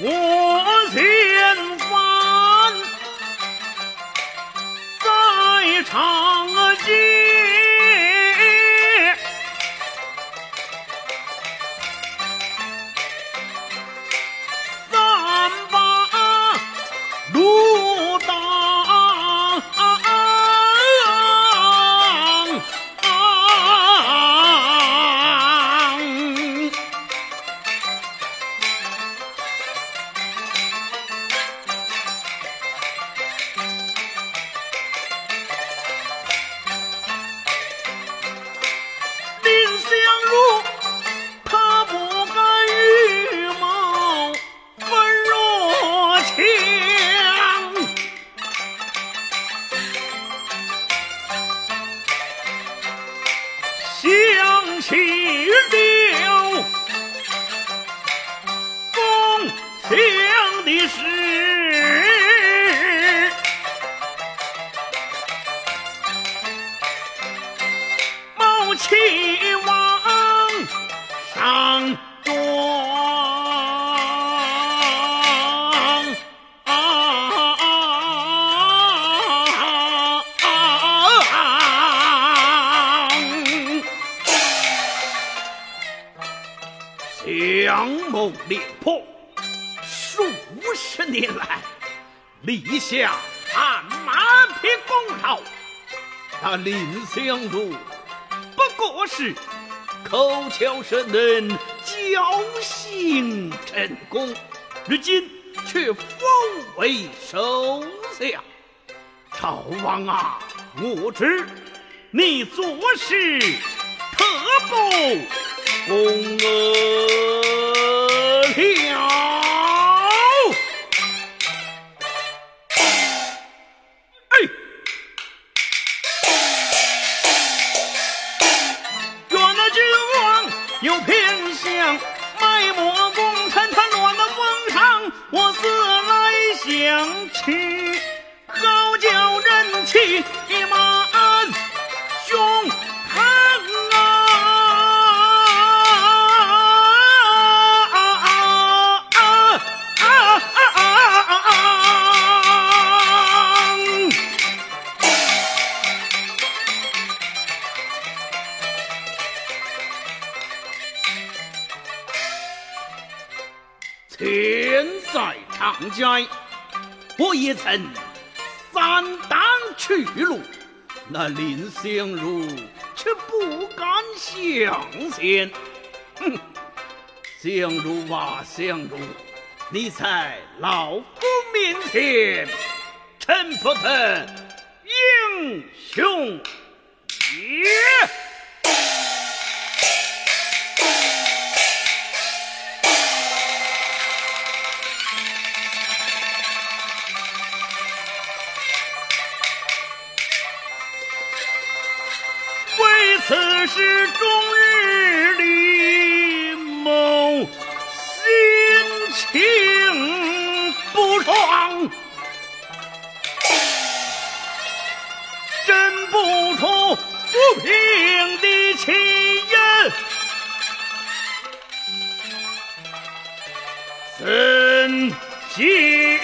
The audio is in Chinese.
我前番在长街，起了风向的事，毛齐相谋廉颇，数十年来立下汗马匹功劳。那蔺相如不过是口巧舌嫩、侥幸成功，如今却封为首相。赵王啊，我知你做事特不公了。又偏向，卖墨功臣，他乱了封赏。我思来想去，好叫人气天在长街，我也曾三当去路，那蔺相如却不敢相见。哼，相如啊相如，你在老夫面前，臣不得英雄此事终日里谋，心情不爽，真不出不平的气焰。怎行？